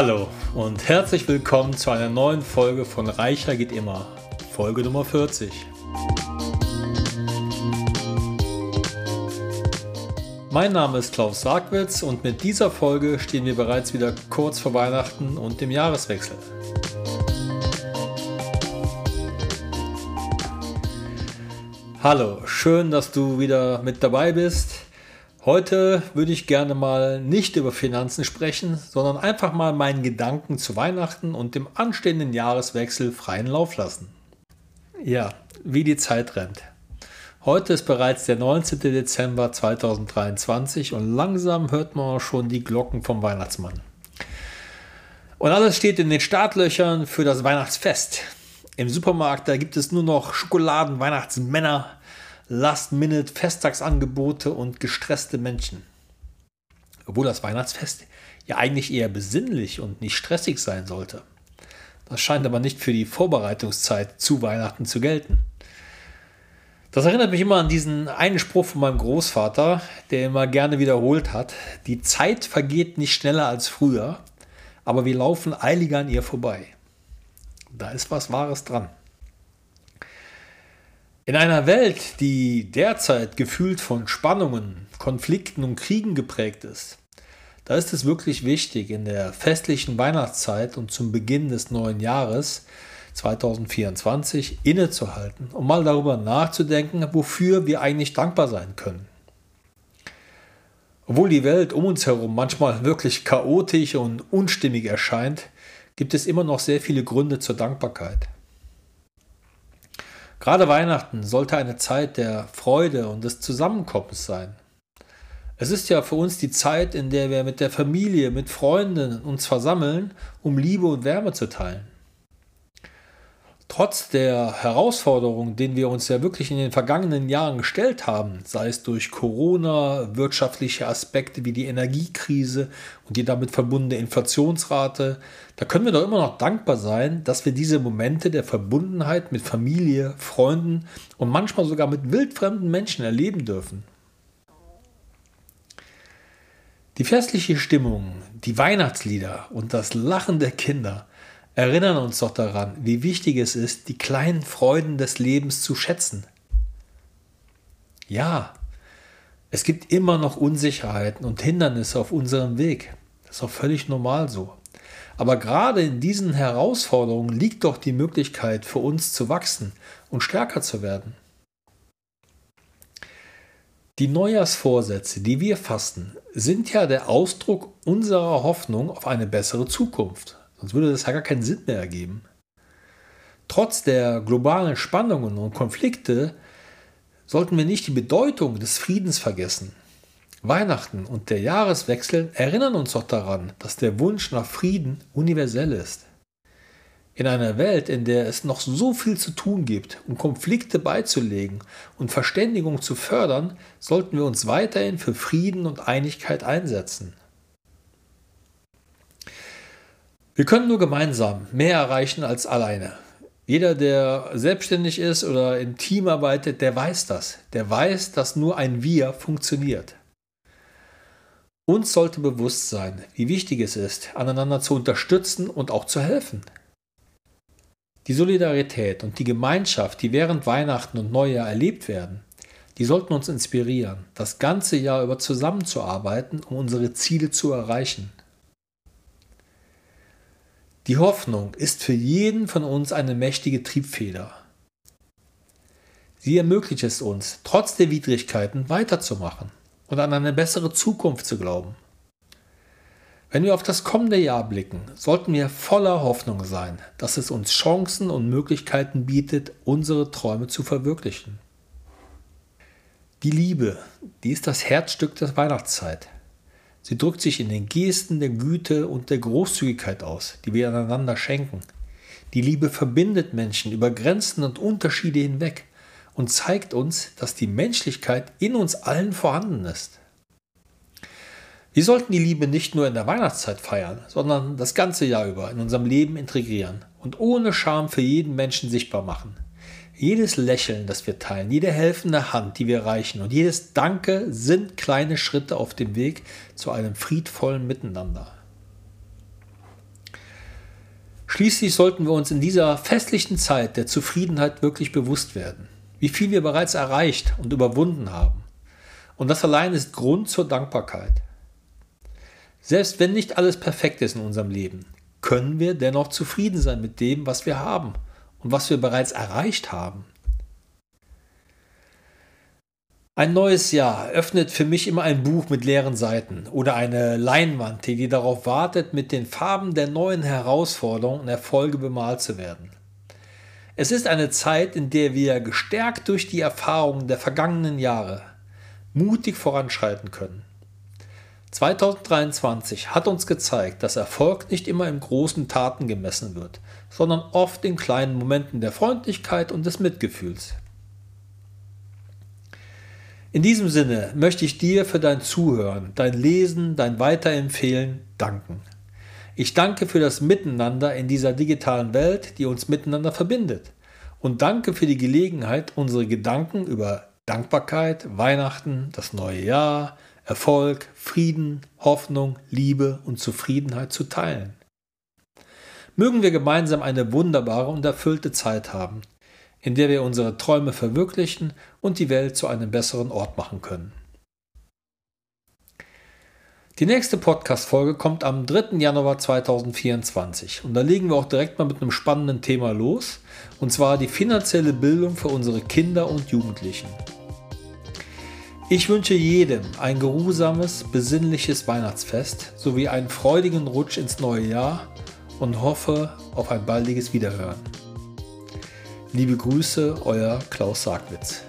Hallo und herzlich willkommen zu einer neuen Folge von Reicher geht immer, Folge Nummer 40. Mein Name ist Klaus Sargwitz und mit dieser Folge stehen wir bereits wieder kurz vor Weihnachten und dem Jahreswechsel. Hallo, schön, dass du wieder mit dabei bist. Heute würde ich gerne mal nicht über Finanzen sprechen, sondern einfach mal meinen Gedanken zu Weihnachten und dem anstehenden Jahreswechsel freien Lauf lassen. Ja, wie die Zeit rennt. Heute ist bereits der 19. Dezember 2023 und langsam hört man auch schon die Glocken vom Weihnachtsmann. Und alles steht in den Startlöchern für das Weihnachtsfest. Im Supermarkt, da gibt es nur noch Schokoladen-Weihnachtsmänner, Last-Minute-Festtagsangebote und gestresste Menschen. Obwohl das Weihnachtsfest ja eigentlich eher besinnlich und nicht stressig sein sollte. Das scheint aber nicht für die Vorbereitungszeit zu Weihnachten zu gelten. Das erinnert mich immer an diesen einen Spruch von meinem Großvater, der immer gerne wiederholt hat. Die Zeit vergeht nicht schneller als früher, aber wir laufen eiliger an ihr vorbei. Da ist was Wahres dran. In einer Welt, die derzeit gefühlt von Spannungen, Konflikten und Kriegen geprägt ist, da ist es wirklich wichtig, in der festlichen Weihnachtszeit und zum Beginn des neuen Jahres 2024 innezuhalten, um mal darüber nachzudenken, wofür wir eigentlich dankbar sein können. Obwohl die Welt um uns herum manchmal wirklich chaotisch und unstimmig erscheint, gibt es immer noch sehr viele Gründe zur Dankbarkeit. Gerade Weihnachten sollte eine Zeit der Freude und des Zusammenkommens sein. Es ist ja für uns die Zeit, in der wir mit der Familie, mit Freunden uns versammeln, um Liebe und Wärme zu teilen. Trotz der Herausforderungen, denen wir uns ja wirklich in den vergangenen Jahren gestellt haben, sei es durch Corona, wirtschaftliche Aspekte wie die Energiekrise und die damit verbundene Inflationsrate, da können wir doch immer noch dankbar sein, dass wir diese Momente der Verbundenheit mit Familie, Freunden und manchmal sogar mit wildfremden Menschen erleben dürfen. Die festliche Stimmung, die Weihnachtslieder und das Lachen der Kinder – erinnern uns doch daran, wie wichtig es ist, die kleinen Freuden des Lebens zu schätzen. Ja, es gibt immer noch Unsicherheiten und Hindernisse auf unserem Weg. Das ist auch völlig normal so. Aber gerade in diesen Herausforderungen liegt doch die Möglichkeit für uns zu wachsen und stärker zu werden. Die Neujahrsvorsätze, die wir fassen, sind ja der Ausdruck unserer Hoffnung auf eine bessere Zukunft. Sonst würde das ja gar keinen Sinn mehr ergeben. Trotz der globalen Spannungen und Konflikte sollten wir nicht die Bedeutung des Friedens vergessen. Weihnachten und der Jahreswechsel erinnern uns doch daran, dass der Wunsch nach Frieden universell ist. In einer Welt, in der es noch so viel zu tun gibt, um Konflikte beizulegen und Verständigung zu fördern, sollten wir uns weiterhin für Frieden und Einigkeit einsetzen. Wir können nur gemeinsam mehr erreichen als alleine. Jeder, der selbstständig ist oder im Team arbeitet, der weiß das. Der weiß, dass nur ein Wir funktioniert. Uns sollte bewusst sein, wie wichtig es ist, aneinander zu unterstützen und auch zu helfen. Die Solidarität und die Gemeinschaft, die während Weihnachten und Neujahr erlebt werden, die sollten uns inspirieren, das ganze Jahr über zusammenzuarbeiten, um unsere Ziele zu erreichen. Die Hoffnung ist für jeden von uns eine mächtige Triebfeder. Sie ermöglicht es uns, trotz der Widrigkeiten weiterzumachen und an eine bessere Zukunft zu glauben. Wenn wir auf das kommende Jahr blicken, sollten wir voller Hoffnung sein, dass es uns Chancen und Möglichkeiten bietet, unsere Träume zu verwirklichen. Die Liebe, die ist das Herzstück der Weihnachtszeit. Sie drückt sich in den Gesten der Güte und der Großzügigkeit aus, die wir aneinander schenken. Die Liebe verbindet Menschen über Grenzen und Unterschiede hinweg und zeigt uns, dass die Menschlichkeit in uns allen vorhanden ist. Wir sollten die Liebe nicht nur in der Weihnachtszeit feiern, sondern das ganze Jahr über in unserem Leben integrieren und ohne Scham für jeden Menschen sichtbar machen. Jedes Lächeln, das wir teilen, jede helfende Hand, die wir reichen und jedes Danke sind kleine Schritte auf dem Weg zu einem friedvollen Miteinander. Schließlich sollten wir uns in dieser festlichen Zeit der Zufriedenheit wirklich bewusst werden, wie viel wir bereits erreicht und überwunden haben. Und das allein ist Grund zur Dankbarkeit. Selbst wenn nicht alles perfekt ist in unserem Leben, können wir dennoch zufrieden sein mit dem, was wir haben und was wir bereits erreicht haben. Ein neues Jahr öffnet für mich immer ein Buch mit leeren Seiten oder eine Leinwand, die darauf wartet, mit den Farben der neuen Herausforderungen und Erfolge bemalt zu werden. Es ist eine Zeit, in der wir gestärkt durch die Erfahrungen der vergangenen Jahre mutig voranschreiten können. 2023 hat uns gezeigt, dass Erfolg nicht immer in großen Taten gemessen wird, sondern oft in kleinen Momenten der Freundlichkeit und des Mitgefühls. In diesem Sinne möchte ich dir für dein Zuhören, dein Lesen, dein Weiterempfehlen danken. Ich danke für das Miteinander in dieser digitalen Welt, die uns miteinander verbindet. Und danke für die Gelegenheit, unsere Gedanken über Dankbarkeit, Weihnachten, das neue Jahr, Erfolg, Frieden, Hoffnung, Liebe und Zufriedenheit zu teilen. Mögen wir gemeinsam eine wunderbare und erfüllte Zeit haben, in der wir unsere Träume verwirklichen und die Welt zu einem besseren Ort machen können. Die nächste Podcast-Folge kommt am 3. Januar 2024 und da legen wir auch direkt mal mit einem spannenden Thema los und zwar die finanzielle Bildung für unsere Kinder und Jugendlichen. Ich wünsche jedem ein geruhsames, besinnliches Weihnachtsfest sowie einen freudigen Rutsch ins neue Jahr und hoffe auf ein baldiges Wiederhören. Liebe Grüße, euer Klaus Sargwitz.